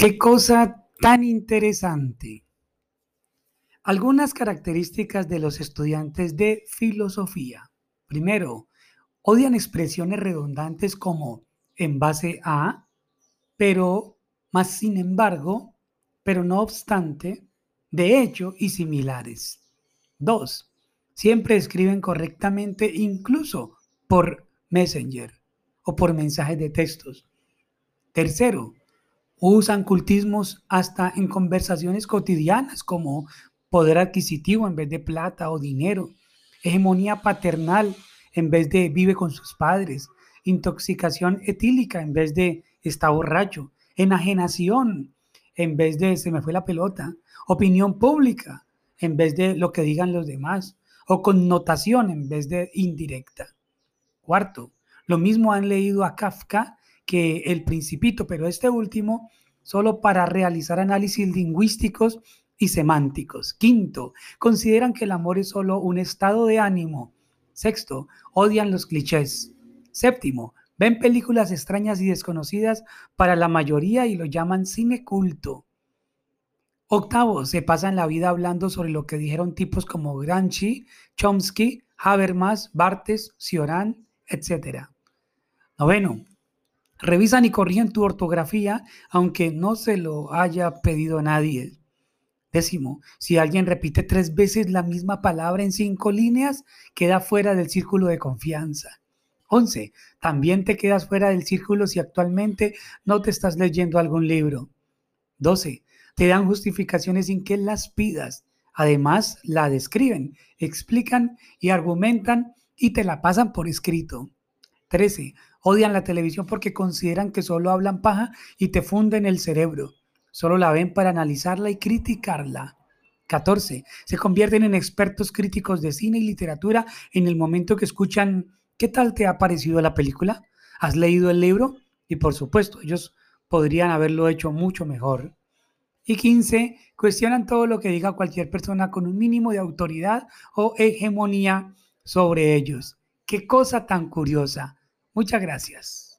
Qué cosa tan interesante. Algunas características de los estudiantes de filosofía. Primero, odian expresiones redundantes como en base a, pero, más sin embargo, pero no obstante, de hecho y similares. Dos, siempre escriben correctamente incluso por Messenger o por mensajes de textos. Tercero, usan cultismos hasta en conversaciones cotidianas como poder adquisitivo en vez de plata o dinero, hegemonía paternal en vez de vive con sus padres, intoxicación etílica en vez de está borracho, enajenación en vez de se me fue la pelota, opinión pública en vez de lo que digan los demás, o connotación en vez de indirecta. Cuarto, lo mismo han leído a Kafka que El Principito, pero este último solo para realizar análisis lingüísticos y semánticos. Quinto, consideran que el amor es solo un estado de ánimo. Sexto, odian los clichés. Séptimo, ven películas extrañas y desconocidas para la mayoría y lo llaman cine culto. Octavo, se pasan la vida hablando sobre lo que dijeron tipos como Gramsci, Chomsky, Habermas, Bartes, Cioran, etc. Noveno, revisan y corrigen tu ortografía aunque no se lo haya pedido nadie. Décimo, si alguien repite tres veces la misma palabra en cinco líneas, queda fuera del círculo de confianza. Once, también te quedas fuera del círculo si actualmente no te estás leyendo algún libro. Doce, te dan justificaciones sin que las pidas. Además, la describen, explican y argumentan y te la pasan por escrito. 13. Odian la televisión porque consideran que solo hablan paja y te funden el cerebro. Solo la ven para analizarla y criticarla. 14. Se convierten en expertos críticos de cine y literatura en el momento que escuchan ¿qué tal te ha parecido la película? ¿Has leído el libro? Y por supuesto, ellos podrían haberlo hecho mucho mejor. Y 15, cuestionan todo lo que diga cualquier persona con un mínimo de autoridad o hegemonía sobre ellos. Qué cosa tan curiosa. Muchas gracias.